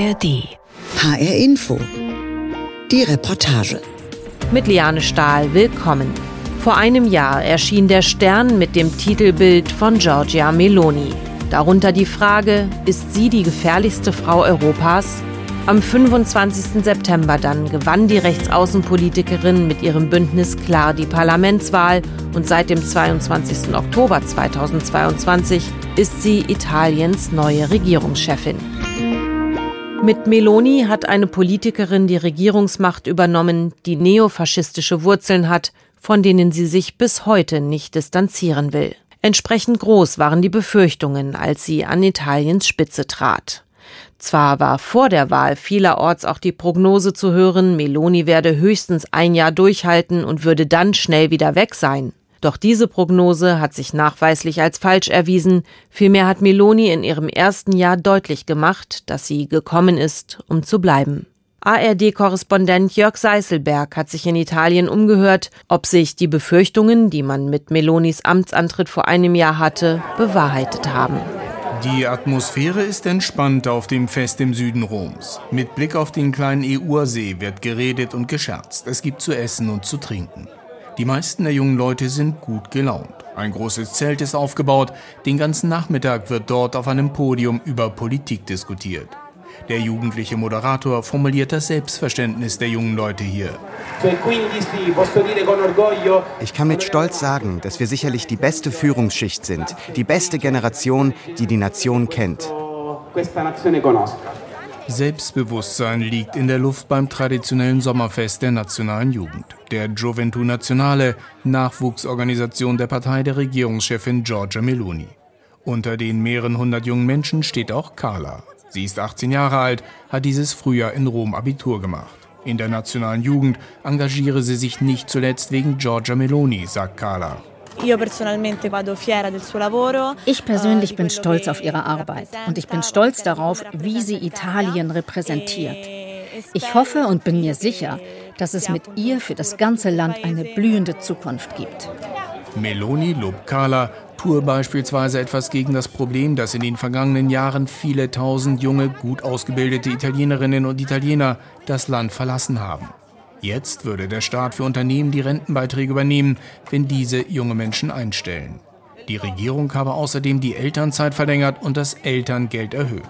ARD. HR Info. Die Reportage. Mit Liane Stahl, willkommen. Vor einem Jahr erschien der Stern mit dem Titelbild von Giorgia Meloni. Darunter die Frage, ist sie die gefährlichste Frau Europas? Am 25. September dann gewann die Rechtsaußenpolitikerin mit ihrem Bündnis klar die Parlamentswahl und seit dem 22. Oktober 2022 ist sie Italiens neue Regierungschefin. Mit Meloni hat eine Politikerin die Regierungsmacht übernommen, die neofaschistische Wurzeln hat, von denen sie sich bis heute nicht distanzieren will. Entsprechend groß waren die Befürchtungen, als sie an Italiens Spitze trat. Zwar war vor der Wahl vielerorts auch die Prognose zu hören, Meloni werde höchstens ein Jahr durchhalten und würde dann schnell wieder weg sein. Doch diese Prognose hat sich nachweislich als falsch erwiesen. Vielmehr hat Meloni in ihrem ersten Jahr deutlich gemacht, dass sie gekommen ist, um zu bleiben. ARD-Korrespondent Jörg Seißelberg hat sich in Italien umgehört, ob sich die Befürchtungen, die man mit Melonis Amtsantritt vor einem Jahr hatte, bewahrheitet haben. Die Atmosphäre ist entspannt auf dem Fest im Süden Roms. Mit Blick auf den kleinen Eursee wird geredet und gescherzt. Es gibt zu essen und zu trinken. Die meisten der jungen Leute sind gut gelaunt. Ein großes Zelt ist aufgebaut. Den ganzen Nachmittag wird dort auf einem Podium über Politik diskutiert. Der jugendliche Moderator formuliert das Selbstverständnis der jungen Leute hier. Ich kann mit Stolz sagen, dass wir sicherlich die beste Führungsschicht sind, die beste Generation, die die Nation kennt. Selbstbewusstsein liegt in der Luft beim traditionellen Sommerfest der nationalen Jugend, der Gioventù Nazionale, Nachwuchsorganisation der Partei der Regierungschefin Giorgia Meloni. Unter den mehreren hundert jungen Menschen steht auch Carla. Sie ist 18 Jahre alt, hat dieses Frühjahr in Rom Abitur gemacht. In der nationalen Jugend engagiere sie sich nicht zuletzt wegen Giorgia Meloni, sagt Carla. Ich persönlich bin stolz auf ihre Arbeit und ich bin stolz darauf, wie sie Italien repräsentiert. Ich hoffe und bin mir sicher, dass es mit ihr für das ganze Land eine blühende Zukunft gibt. Meloni lobt Carla, tue beispielsweise etwas gegen das Problem, dass in den vergangenen Jahren viele tausend junge, gut ausgebildete Italienerinnen und Italiener das Land verlassen haben. Jetzt würde der Staat für Unternehmen die Rentenbeiträge übernehmen, wenn diese junge Menschen einstellen. Die Regierung habe außerdem die Elternzeit verlängert und das Elterngeld erhöht.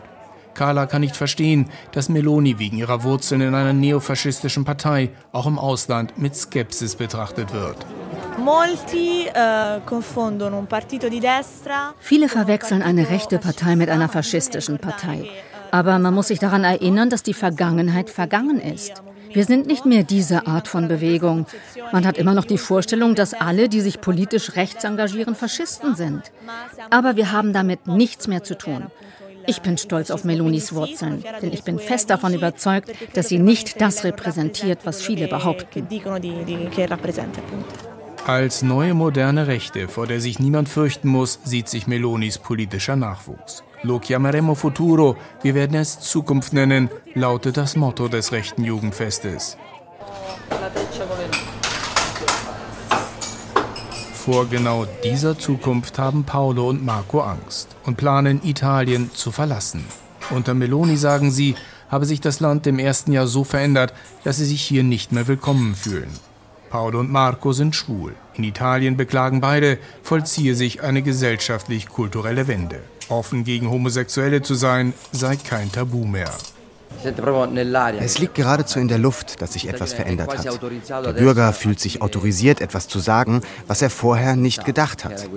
Carla kann nicht verstehen, dass Meloni wegen ihrer Wurzeln in einer neofaschistischen Partei auch im Ausland mit Skepsis betrachtet wird. Eh, Viele verwechseln eine rechte Partei mit einer faschistischen Partei. Aber man muss sich daran erinnern, dass die Vergangenheit vergangen ist. Wir sind nicht mehr diese Art von Bewegung. Man hat immer noch die Vorstellung, dass alle, die sich politisch rechts engagieren, Faschisten sind. Aber wir haben damit nichts mehr zu tun. Ich bin stolz auf Melonis Wurzeln, denn ich bin fest davon überzeugt, dass sie nicht das repräsentiert, was viele behaupten. Als neue moderne Rechte, vor der sich niemand fürchten muss, sieht sich Melonis politischer Nachwuchs. Lo chiameremo futuro, wir werden es Zukunft nennen, lautet das Motto des rechten Jugendfestes. Vor genau dieser Zukunft haben Paolo und Marco Angst und planen, Italien zu verlassen. Unter Meloni sagen sie, habe sich das Land im ersten Jahr so verändert, dass sie sich hier nicht mehr willkommen fühlen. Paolo und Marco sind schwul. In Italien beklagen beide, vollziehe sich eine gesellschaftlich-kulturelle Wende. Offen gegen Homosexuelle zu sein, sei kein Tabu mehr. Es liegt geradezu in der Luft, dass sich etwas verändert hat. Der Bürger fühlt sich autorisiert, etwas zu sagen, was er vorher nicht gedacht hat.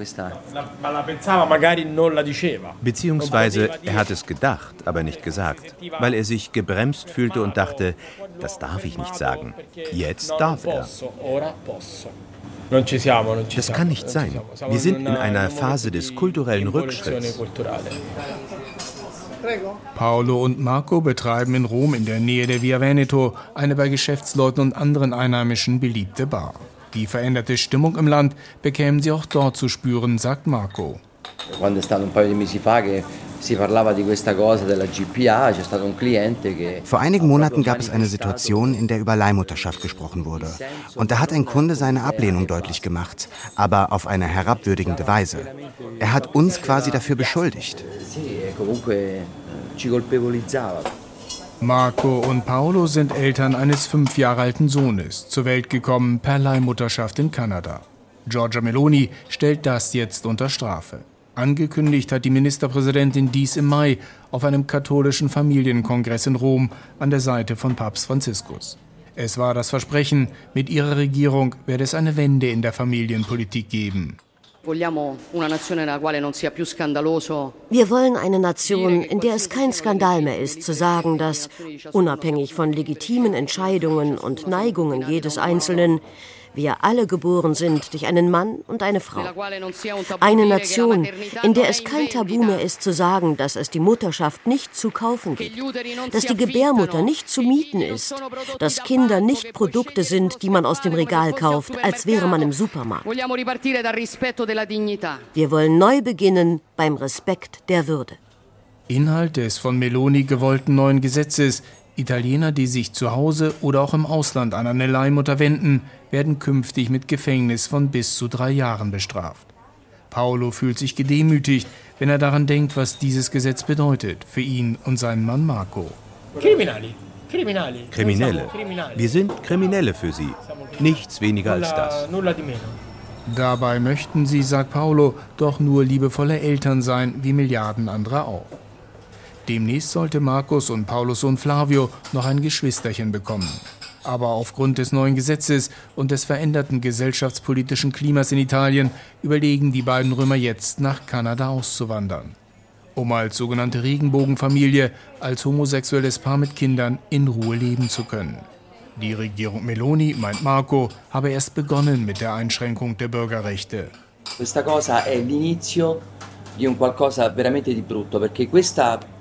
Beziehungsweise er hat es gedacht, aber nicht gesagt, weil er sich gebremst fühlte und dachte, das darf ich nicht sagen. Jetzt darf er. Das kann nicht sein. Wir sind in einer Phase des kulturellen Rückschritts. Paolo und Marco betreiben in Rom in der Nähe der Via Veneto eine bei Geschäftsleuten und anderen Einheimischen beliebte Bar. Die veränderte Stimmung im Land bekämen sie auch dort zu spüren, sagt Marco. Vor einigen Monaten gab es eine Situation, in der über Leihmutterschaft gesprochen wurde. Und da hat ein Kunde seine Ablehnung deutlich gemacht, aber auf eine herabwürdigende Weise. Er hat uns quasi dafür beschuldigt. Marco und Paolo sind Eltern eines fünf Jahre alten Sohnes, zur Welt gekommen per Leihmutterschaft in Kanada. Giorgia Meloni stellt das jetzt unter Strafe. Angekündigt hat die Ministerpräsidentin dies im Mai auf einem katholischen Familienkongress in Rom an der Seite von Papst Franziskus. Es war das Versprechen, mit ihrer Regierung werde es eine Wende in der Familienpolitik geben. Wir wollen eine Nation, in der es kein Skandal mehr ist, zu sagen, dass, unabhängig von legitimen Entscheidungen und Neigungen jedes Einzelnen, wir alle geboren sind durch einen Mann und eine Frau. Eine Nation, in der es kein Tabu mehr ist zu sagen, dass es die Mutterschaft nicht zu kaufen gibt, dass die Gebärmutter nicht zu mieten ist, dass Kinder nicht Produkte sind, die man aus dem Regal kauft, als wäre man im Supermarkt. Wir wollen neu beginnen beim Respekt der Würde. Inhalt des von Meloni gewollten neuen Gesetzes Italiener, die sich zu Hause oder auch im Ausland an eine Leihmutter wenden, werden künftig mit Gefängnis von bis zu drei Jahren bestraft. Paolo fühlt sich gedemütigt, wenn er daran denkt, was dieses Gesetz bedeutet für ihn und seinen Mann Marco. Kriminelle. Wir sind Kriminelle für sie. Nichts weniger als das. Dabei möchten sie, sagt Paolo, doch nur liebevolle Eltern sein, wie Milliarden anderer auch. Demnächst sollte Markus und Paulus Sohn Flavio noch ein Geschwisterchen bekommen. Aber aufgrund des neuen Gesetzes und des veränderten gesellschaftspolitischen Klimas in Italien überlegen die beiden Römer jetzt nach Kanada auszuwandern. Um als sogenannte Regenbogenfamilie, als homosexuelles Paar mit Kindern in Ruhe leben zu können. Die Regierung Meloni, meint Marco, habe erst begonnen mit der Einschränkung der Bürgerrechte.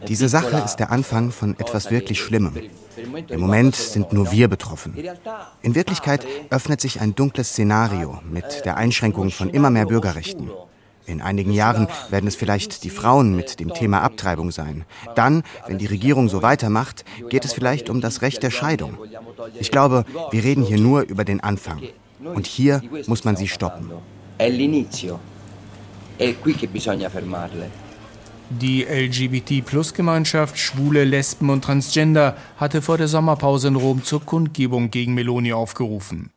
Diese Sache ist der Anfang von etwas wirklich Schlimmem. Im Moment sind nur wir betroffen. In Wirklichkeit öffnet sich ein dunkles Szenario mit der Einschränkung von immer mehr Bürgerrechten. In einigen Jahren werden es vielleicht die Frauen mit dem Thema Abtreibung sein. Dann, wenn die Regierung so weitermacht, geht es vielleicht um das Recht der Scheidung. Ich glaube, wir reden hier nur über den Anfang. Und hier muss man sie stoppen. È qui che bisogna fermarle. Die LGBT-Plus-Gemeinschaft, Schwule, Lesben und Transgender hatte vor der Sommerpause in Rom zur Kundgebung gegen Meloni aufgerufen.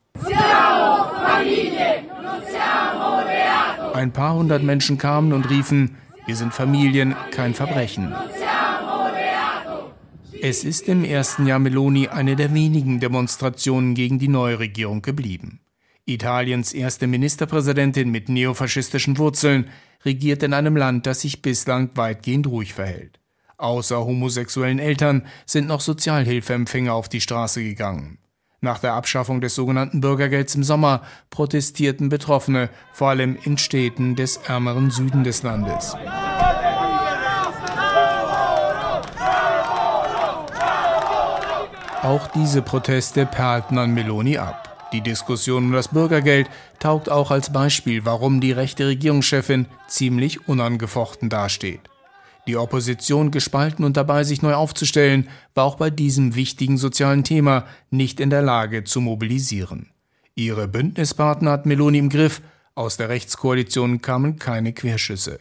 Ein paar hundert Menschen kamen und riefen, wir sind Familien, kein Verbrechen. Es ist im ersten Jahr Meloni eine der wenigen Demonstrationen gegen die neue Regierung geblieben. Italiens erste Ministerpräsidentin mit neofaschistischen Wurzeln regiert in einem Land, das sich bislang weitgehend ruhig verhält. Außer homosexuellen Eltern sind noch Sozialhilfeempfänger auf die Straße gegangen. Nach der Abschaffung des sogenannten Bürgergelds im Sommer protestierten Betroffene, vor allem in Städten des ärmeren Süden des Landes. Auch diese Proteste perlten an Meloni ab. Die Diskussion um das Bürgergeld taugt auch als Beispiel, warum die rechte Regierungschefin ziemlich unangefochten dasteht. Die Opposition gespalten und dabei sich neu aufzustellen, war auch bei diesem wichtigen sozialen Thema nicht in der Lage zu mobilisieren. Ihre Bündnispartner hat Meloni im Griff, aus der Rechtskoalition kamen keine Querschüsse.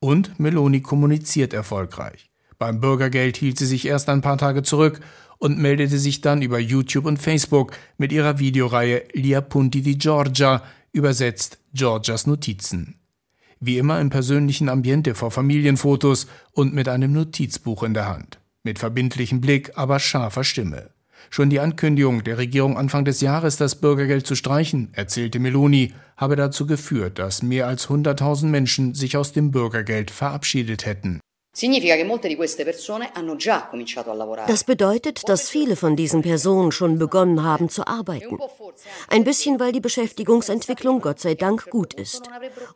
Und Meloni kommuniziert erfolgreich. Beim Bürgergeld hielt sie sich erst ein paar Tage zurück und meldete sich dann über YouTube und Facebook mit ihrer Videoreihe Gli Appunti di Giorgia, übersetzt Georgias Notizen. Wie immer im persönlichen Ambiente vor Familienfotos und mit einem Notizbuch in der Hand. Mit verbindlichem Blick, aber scharfer Stimme. Schon die Ankündigung der Regierung Anfang des Jahres, das Bürgergeld zu streichen, erzählte Meloni, habe dazu geführt, dass mehr als 100.000 Menschen sich aus dem Bürgergeld verabschiedet hätten. Das bedeutet, dass viele von diesen Personen schon begonnen haben zu arbeiten. Ein bisschen, weil die Beschäftigungsentwicklung Gott sei Dank gut ist.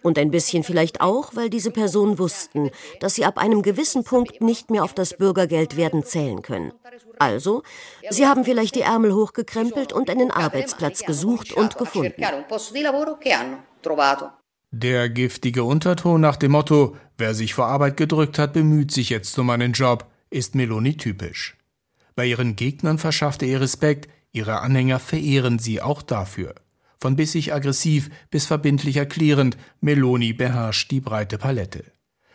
Und ein bisschen vielleicht auch, weil diese Personen wussten, dass sie ab einem gewissen Punkt nicht mehr auf das Bürgergeld werden zählen können. Also, sie haben vielleicht die Ärmel hochgekrempelt und einen Arbeitsplatz gesucht und gefunden. Der giftige Unterton nach dem Motto, wer sich vor Arbeit gedrückt hat, bemüht sich jetzt um einen Job, ist Meloni typisch. Bei ihren Gegnern verschafft er ihr Respekt, ihre Anhänger verehren sie auch dafür. Von bissig aggressiv bis verbindlich erklärend, Meloni beherrscht die breite Palette.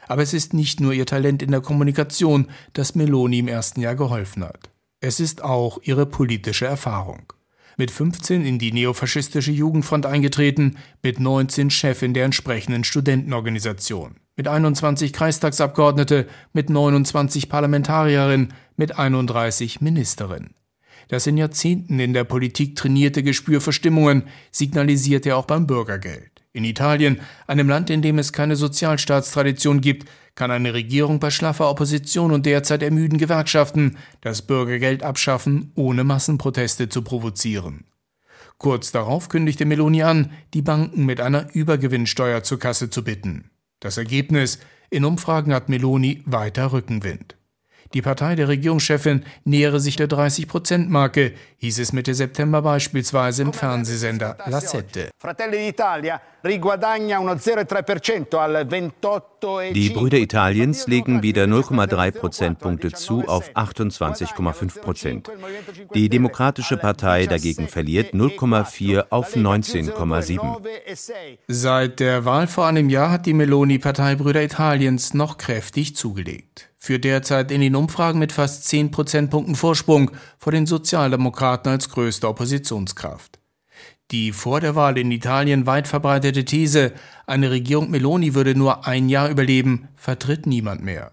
Aber es ist nicht nur ihr Talent in der Kommunikation, das Meloni im ersten Jahr geholfen hat. Es ist auch ihre politische Erfahrung. Mit 15 in die neofaschistische Jugendfront eingetreten, mit 19 Chefin der entsprechenden Studentenorganisation, mit 21 Kreistagsabgeordnete, mit 29 Parlamentarierin, mit 31 Ministerin. Das in Jahrzehnten in der Politik trainierte Gespür für Stimmungen signalisiert er auch beim Bürgergeld. In Italien, einem Land, in dem es keine Sozialstaatstradition gibt, kann eine Regierung bei schlaffer Opposition und derzeit ermüden Gewerkschaften das Bürgergeld abschaffen, ohne Massenproteste zu provozieren. Kurz darauf kündigte Meloni an, die Banken mit einer Übergewinnsteuer zur Kasse zu bitten. Das Ergebnis: In Umfragen hat Meloni weiter Rückenwind. Die Partei der Regierungschefin nähere sich der 30-Prozent-Marke, hieß es Mitte September beispielsweise im Fernsehsender La Sette. Die Brüder Italiens legen wieder 0,3 Prozentpunkte zu auf 28,5 Prozent. Die Demokratische Partei dagegen verliert 0,4 auf 19,7. Seit der Wahl vor einem Jahr hat die Meloni-Partei Brüder Italiens noch kräftig zugelegt führt derzeit in den Umfragen mit fast 10 Prozentpunkten Vorsprung vor den Sozialdemokraten als größte Oppositionskraft. Die vor der Wahl in Italien weit verbreitete These, eine Regierung Meloni würde nur ein Jahr überleben, vertritt niemand mehr.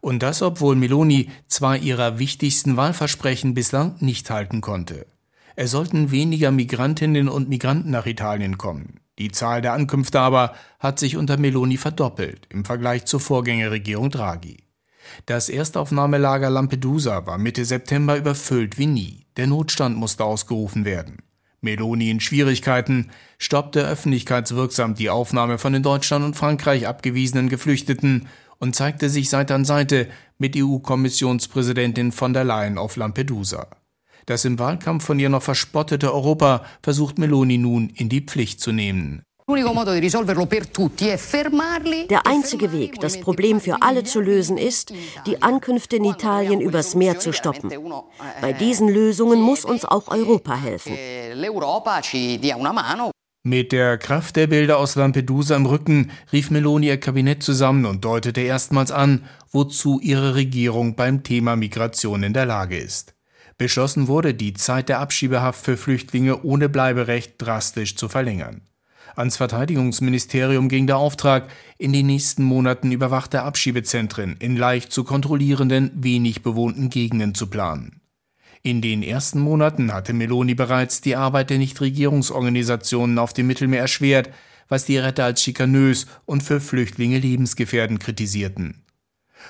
Und das, obwohl Meloni zwei ihrer wichtigsten Wahlversprechen bislang nicht halten konnte. Es sollten weniger Migrantinnen und Migranten nach Italien kommen. Die Zahl der Ankünfte aber hat sich unter Meloni verdoppelt im Vergleich zur Vorgängerregierung Draghi. Das Erstaufnahmelager Lampedusa war Mitte September überfüllt wie nie. Der Notstand musste ausgerufen werden. Meloni in Schwierigkeiten stoppte öffentlichkeitswirksam die Aufnahme von in Deutschland und Frankreich abgewiesenen Geflüchteten und zeigte sich Seite an Seite mit EU-Kommissionspräsidentin von der Leyen auf Lampedusa. Das im Wahlkampf von ihr noch verspottete Europa versucht Meloni nun in die Pflicht zu nehmen. Der einzige Weg, das Problem für alle zu lösen, ist, die Ankünfte in Italien übers Meer zu stoppen. Bei diesen Lösungen muss uns auch Europa helfen. Mit der Kraft der Bilder aus Lampedusa im Rücken rief Meloni ihr Kabinett zusammen und deutete erstmals an, wozu ihre Regierung beim Thema Migration in der Lage ist. Beschlossen wurde, die Zeit der Abschiebehaft für Flüchtlinge ohne Bleiberecht drastisch zu verlängern. Ans Verteidigungsministerium ging der Auftrag, in den nächsten Monaten überwachte Abschiebezentren in leicht zu kontrollierenden, wenig bewohnten Gegenden zu planen. In den ersten Monaten hatte Meloni bereits die Arbeit der Nichtregierungsorganisationen auf dem Mittelmeer erschwert, was die Retter als schikanös und für Flüchtlinge lebensgefährdend kritisierten.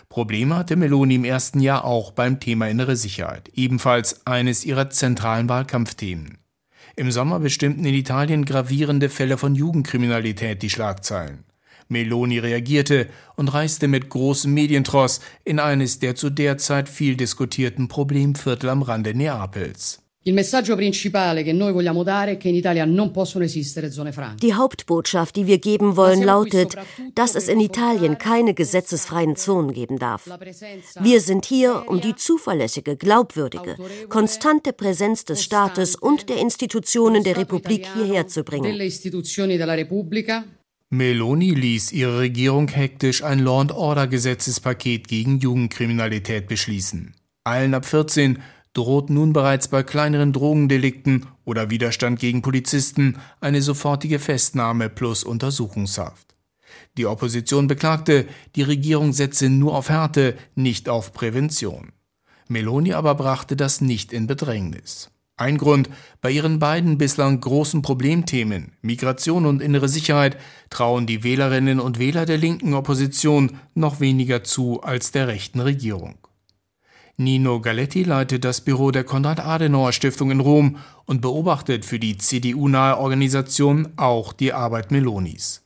Probleme hatte Meloni im ersten Jahr auch beim Thema innere Sicherheit, ebenfalls eines ihrer zentralen Wahlkampfthemen. Im Sommer bestimmten in Italien gravierende Fälle von Jugendkriminalität die Schlagzeilen. Meloni reagierte und reiste mit großem Medientross in eines der zu der Zeit viel diskutierten Problemviertel am Rande Neapels. Die Hauptbotschaft, die wir geben wollen, lautet, dass es in Italien keine gesetzesfreien Zonen geben darf. Wir sind hier, um die zuverlässige, glaubwürdige, konstante Präsenz des Staates und der Institutionen der Republik hierher zu bringen. Meloni ließ ihre Regierung hektisch ein Law-and-Order-Gesetzespaket gegen Jugendkriminalität beschließen. Allen ab 14 droht nun bereits bei kleineren Drogendelikten oder Widerstand gegen Polizisten eine sofortige Festnahme plus Untersuchungshaft. Die Opposition beklagte, die Regierung setze nur auf Härte, nicht auf Prävention. Meloni aber brachte das nicht in Bedrängnis. Ein Grund, bei ihren beiden bislang großen Problemthemen, Migration und innere Sicherheit, trauen die Wählerinnen und Wähler der linken Opposition noch weniger zu als der rechten Regierung. Nino Galetti leitet das Büro der Konrad-Adenauer-Stiftung in Rom und beobachtet für die CDU-nahe Organisation auch die Arbeit Melonis.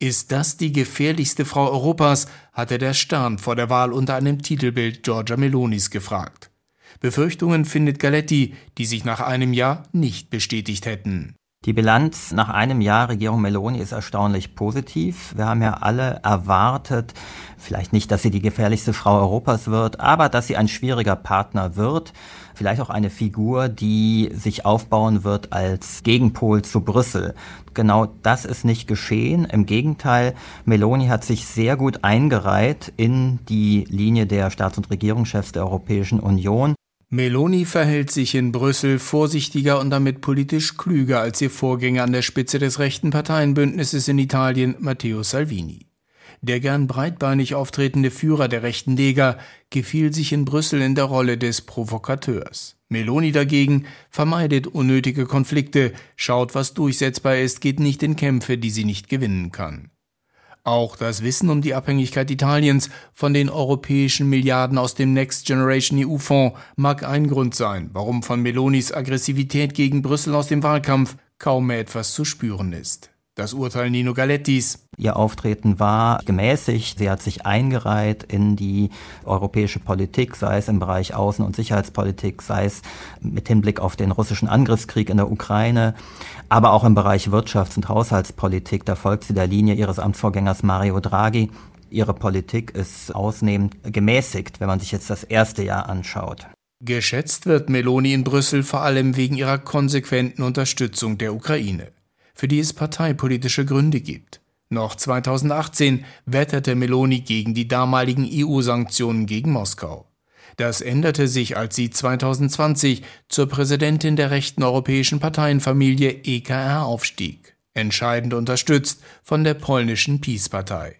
Ist das die gefährlichste Frau Europas, hatte der Stern vor der Wahl unter einem Titelbild Giorgia Melonis gefragt. Befürchtungen findet Galetti, die sich nach einem Jahr nicht bestätigt hätten. Die Bilanz nach einem Jahr Regierung Meloni ist erstaunlich positiv. Wir haben ja alle erwartet, vielleicht nicht, dass sie die gefährlichste Frau Europas wird, aber dass sie ein schwieriger Partner wird. Vielleicht auch eine Figur, die sich aufbauen wird als Gegenpol zu Brüssel. Genau das ist nicht geschehen. Im Gegenteil, Meloni hat sich sehr gut eingereiht in die Linie der Staats- und Regierungschefs der Europäischen Union. Meloni verhält sich in Brüssel vorsichtiger und damit politisch klüger als ihr Vorgänger an der Spitze des rechten Parteienbündnisses in Italien, Matteo Salvini. Der gern breitbeinig auftretende Führer der rechten Lega gefiel sich in Brüssel in der Rolle des Provokateurs. Meloni dagegen vermeidet unnötige Konflikte, schaut, was durchsetzbar ist, geht nicht in Kämpfe, die sie nicht gewinnen kann. Auch das Wissen um die Abhängigkeit Italiens von den europäischen Milliarden aus dem Next Generation EU-Fonds mag ein Grund sein, warum von Melonis Aggressivität gegen Brüssel aus dem Wahlkampf kaum mehr etwas zu spüren ist. Das Urteil Nino Galettis. Ihr Auftreten war gemäßigt. Sie hat sich eingereiht in die europäische Politik, sei es im Bereich Außen- und Sicherheitspolitik, sei es mit Hinblick auf den russischen Angriffskrieg in der Ukraine, aber auch im Bereich Wirtschafts- und Haushaltspolitik. Da folgt sie der Linie ihres Amtsvorgängers Mario Draghi. Ihre Politik ist ausnehmend gemäßigt, wenn man sich jetzt das erste Jahr anschaut. Geschätzt wird Meloni in Brüssel vor allem wegen ihrer konsequenten Unterstützung der Ukraine für die es parteipolitische Gründe gibt. Noch 2018 wetterte Meloni gegen die damaligen EU-Sanktionen gegen Moskau. Das änderte sich, als sie 2020 zur Präsidentin der rechten europäischen Parteienfamilie EKR aufstieg, entscheidend unterstützt von der polnischen Peace-Partei.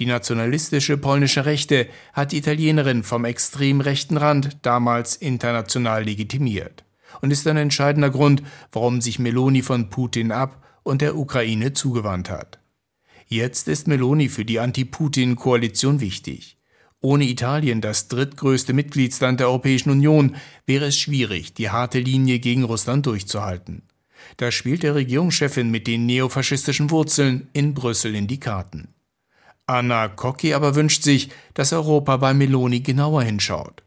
Die nationalistische polnische Rechte hat die Italienerin vom extrem rechten Rand damals international legitimiert und ist ein entscheidender Grund, warum sich Meloni von Putin ab und der Ukraine zugewandt hat. Jetzt ist Meloni für die Anti-Putin-Koalition wichtig. Ohne Italien, das drittgrößte Mitgliedsland der Europäischen Union, wäre es schwierig, die harte Linie gegen Russland durchzuhalten. Da spielt der Regierungschefin mit den neofaschistischen Wurzeln in Brüssel in die Karten. Anna Cocchi aber wünscht sich, dass Europa bei Meloni genauer hinschaut.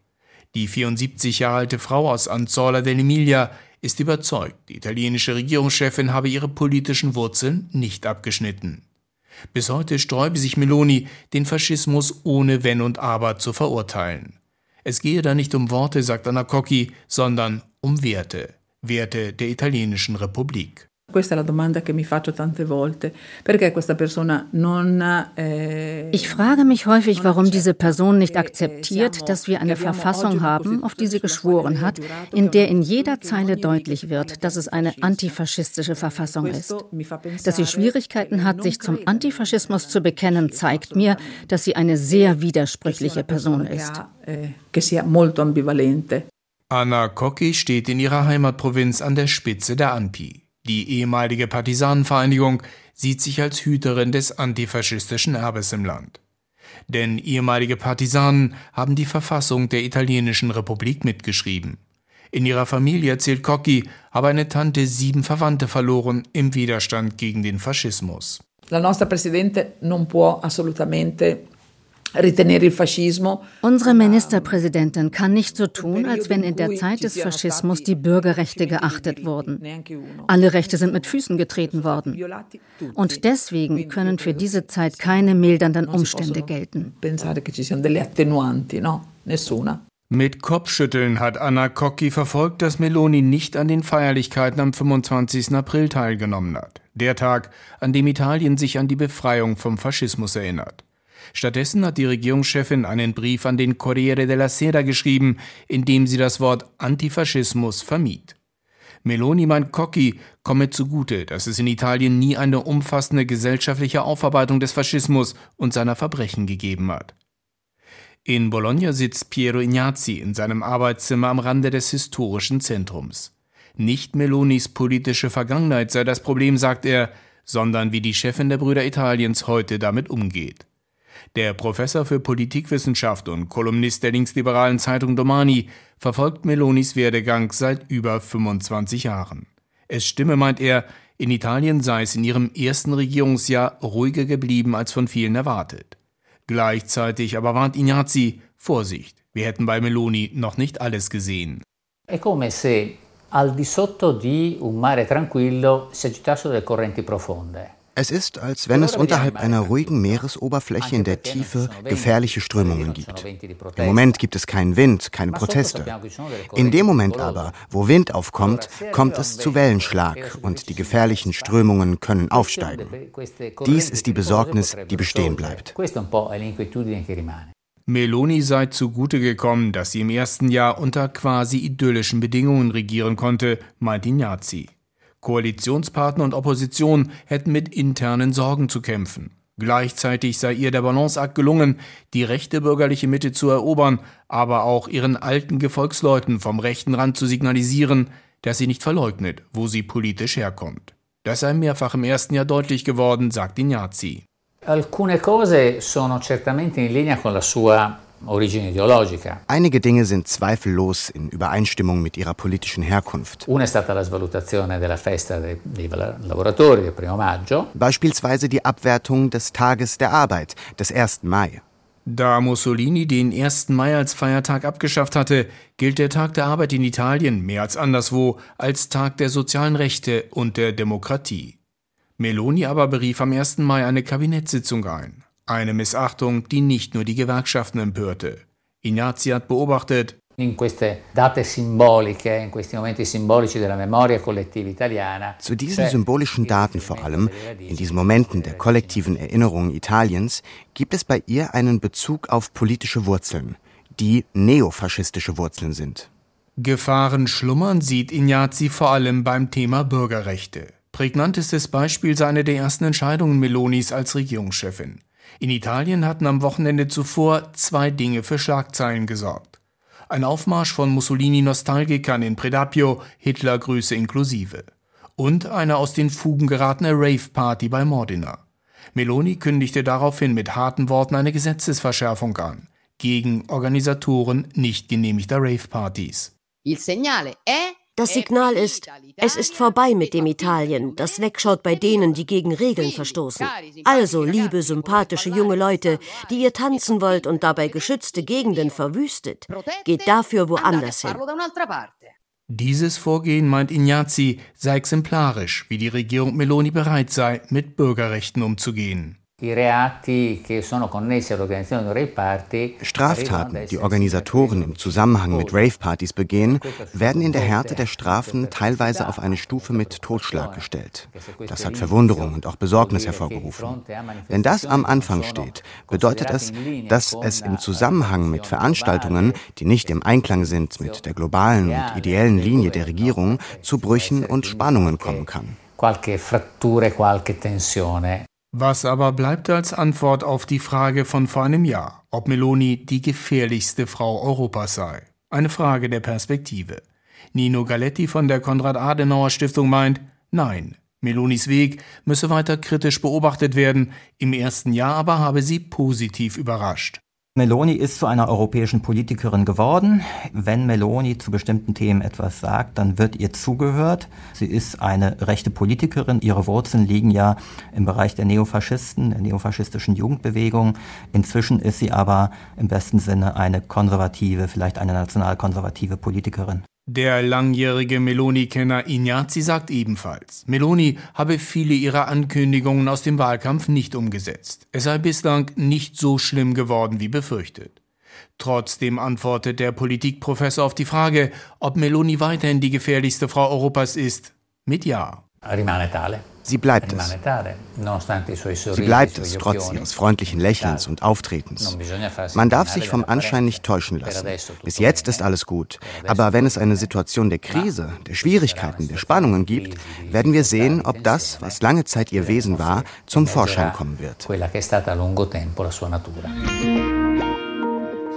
Die 74 Jahre alte Frau aus Anzola dell'Emilia ist überzeugt, die italienische Regierungschefin habe ihre politischen Wurzeln nicht abgeschnitten. Bis heute sträube sich Meloni, den Faschismus ohne Wenn und Aber zu verurteilen. Es gehe da nicht um Worte, sagt Anna Cocchi, sondern um Werte, Werte der italienischen Republik. Questa è la domanda che mi faccio tante volte. Perché questa persona non, eh, ich frage mich häufig, warum diese Person nicht akzeptiert, dass wir eine Verfassung haben, auf die sie geschworen hat, in der in jeder Zeile deutlich wird, dass es eine antifaschistische Verfassung ist. Dass sie Schwierigkeiten hat, sich zum Antifaschismus zu bekennen, zeigt mir, dass sie eine sehr widersprüchliche Person ist. Eh, Anna Cocchi steht in ihrer Heimatprovinz an der Spitze der ANPI. Die ehemalige Partisanenvereinigung sieht sich als Hüterin des antifaschistischen Erbes im Land. Denn ehemalige Partisanen haben die Verfassung der italienischen Republik mitgeschrieben. In ihrer Familie, erzählt Cocchi, habe eine Tante sieben Verwandte verloren im Widerstand gegen den Faschismus. La nostra Presidente non può assolutamente Unsere Ministerpräsidentin kann nicht so tun, als wenn in der Zeit des Faschismus die Bürgerrechte geachtet wurden. Alle Rechte sind mit Füßen getreten worden. Und deswegen können für diese Zeit keine mildernden Umstände gelten. Mit Kopfschütteln hat Anna Cocchi verfolgt, dass Meloni nicht an den Feierlichkeiten am 25. April teilgenommen hat. Der Tag, an dem Italien sich an die Befreiung vom Faschismus erinnert. Stattdessen hat die Regierungschefin einen Brief an den Corriere della Sera geschrieben, in dem sie das Wort Antifaschismus vermied. Meloni meint Cocchi komme zugute, dass es in Italien nie eine umfassende gesellschaftliche Aufarbeitung des Faschismus und seiner Verbrechen gegeben hat. In Bologna sitzt Piero Ignazzi in seinem Arbeitszimmer am Rande des historischen Zentrums. Nicht Melonis politische Vergangenheit sei das Problem, sagt er, sondern wie die Chefin der Brüder Italiens heute damit umgeht. Der Professor für Politikwissenschaft und Kolumnist der linksliberalen Zeitung Domani verfolgt Melonis Werdegang seit über 25 Jahren. Es stimme, meint er, in Italien sei es in ihrem ersten Regierungsjahr ruhiger geblieben als von vielen erwartet. Gleichzeitig aber warnt Ignazzi, Vorsicht, wir hätten bei Meloni noch nicht alles gesehen. È come se al di sotto di un mare tranquillo si agitassero delle correnti profonde. Es ist, als wenn es unterhalb einer ruhigen Meeresoberfläche in der Tiefe gefährliche Strömungen gibt. Im Moment gibt es keinen Wind, keine Proteste. In dem Moment aber, wo Wind aufkommt, kommt es zu Wellenschlag und die gefährlichen Strömungen können aufsteigen. Dies ist die Besorgnis, die bestehen bleibt. Meloni sei zugute gekommen, dass sie im ersten Jahr unter quasi idyllischen Bedingungen regieren konnte, meint Ignazzi. Koalitionspartner und Opposition hätten mit internen Sorgen zu kämpfen. Gleichzeitig sei ihr der Balanceakt gelungen, die rechte bürgerliche Mitte zu erobern, aber auch ihren alten Gefolgsleuten vom rechten Rand zu signalisieren, dass sie nicht verleugnet, wo sie politisch herkommt. Das sei mehrfach im ersten Jahr deutlich geworden, sagt Ignazzi. Alcune cose sono certamente in linea con la sua origine ideologica. Einige Dinge sind zweifellos in Übereinstimmung mit ihrer politischen Herkunft. Una è stata la svalutazione della festa dei, dei lavoratori del primo maggio. Beispielsweise die Abwertung des Tages der Arbeit, des 1. Mai. Da Mussolini den 1. Mai als Feiertag abgeschafft hatte, gilt der Tag der Arbeit in Italien mehr als anderswo als Tag der sozialen Rechte und der Demokratie. Meloni aber berief am 1. Mai eine Kabinettssitzung ein. Eine Missachtung, die nicht nur die Gewerkschaften empörte. Ignazzi hat beobachtet. Zu diesen symbolischen Daten vor allem, in diesen Momenten der kollektiven Erinnerung Italiens, gibt es bei ihr einen Bezug auf politische Wurzeln, die neofaschistische Wurzeln sind. Gefahren schlummern sieht Ignazzi vor allem beim Thema Bürgerrechte. Prägnantestes Beispiel sei eine der ersten Entscheidungen Melonis als Regierungschefin. In Italien hatten am Wochenende zuvor zwei Dinge für Schlagzeilen gesorgt. Ein Aufmarsch von Mussolini-Nostalgikern in Predapio, Hitlergrüße inklusive. Und eine aus den Fugen geratene Rave-Party bei Modena. Meloni kündigte daraufhin mit harten Worten eine Gesetzesverschärfung an gegen Organisatoren nicht genehmigter Rave-Partys. Il segnale è das Signal ist, es ist vorbei mit dem Italien, das wegschaut bei denen, die gegen Regeln verstoßen. Also, liebe, sympathische junge Leute, die ihr tanzen wollt und dabei geschützte Gegenden verwüstet, geht dafür woanders hin. Dieses Vorgehen, meint Ignazzi, sei exemplarisch, wie die Regierung Meloni bereit sei, mit Bürgerrechten umzugehen. Straftaten, die Organisatoren im Zusammenhang mit Rave-Partys begehen, werden in der Härte der Strafen teilweise auf eine Stufe mit Totschlag gestellt. Das hat Verwunderung und auch Besorgnis hervorgerufen. Wenn das am Anfang steht, bedeutet es, dass es im Zusammenhang mit Veranstaltungen, die nicht im Einklang sind mit der globalen und ideellen Linie der Regierung, zu Brüchen und Spannungen kommen kann. Qualche fratture, qualche tensione. Was aber bleibt als Antwort auf die Frage von vor einem Jahr, ob Meloni die gefährlichste Frau Europas sei? Eine Frage der Perspektive. Nino Galetti von der Konrad-Adenauer-Stiftung meint, nein, Melonis Weg müsse weiter kritisch beobachtet werden, im ersten Jahr aber habe sie positiv überrascht. Meloni ist zu einer europäischen Politikerin geworden. Wenn Meloni zu bestimmten Themen etwas sagt, dann wird ihr zugehört. Sie ist eine rechte Politikerin. Ihre Wurzeln liegen ja im Bereich der Neofaschisten, der neofaschistischen Jugendbewegung. Inzwischen ist sie aber im besten Sinne eine konservative, vielleicht eine nationalkonservative Politikerin. Der langjährige Meloni-Kenner Ignazzi sagt ebenfalls, Meloni habe viele ihrer Ankündigungen aus dem Wahlkampf nicht umgesetzt. Es sei bislang nicht so schlimm geworden wie befürchtet. Trotzdem antwortet der Politikprofessor auf die Frage, ob Meloni weiterhin die gefährlichste Frau Europas ist, mit Ja. Sie bleibt es. Sie bleibt es, trotz ihres freundlichen Lächelns und Auftretens. Man darf sich vom Anschein nicht täuschen lassen. Bis jetzt ist alles gut. Aber wenn es eine Situation der Krise, der Schwierigkeiten, der Spannungen gibt, werden wir sehen, ob das, was lange Zeit ihr Wesen war, zum Vorschein kommen wird.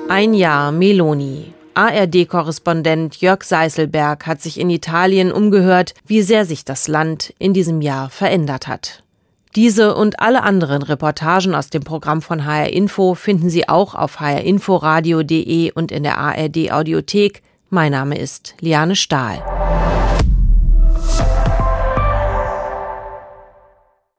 Ein Jahr Meloni. ARD-Korrespondent Jörg Seiselberg hat sich in Italien umgehört, wie sehr sich das Land in diesem Jahr verändert hat. Diese und alle anderen Reportagen aus dem Programm von HR Info finden Sie auch auf hrinforadio.de und in der ARD Audiothek. Mein Name ist Liane Stahl.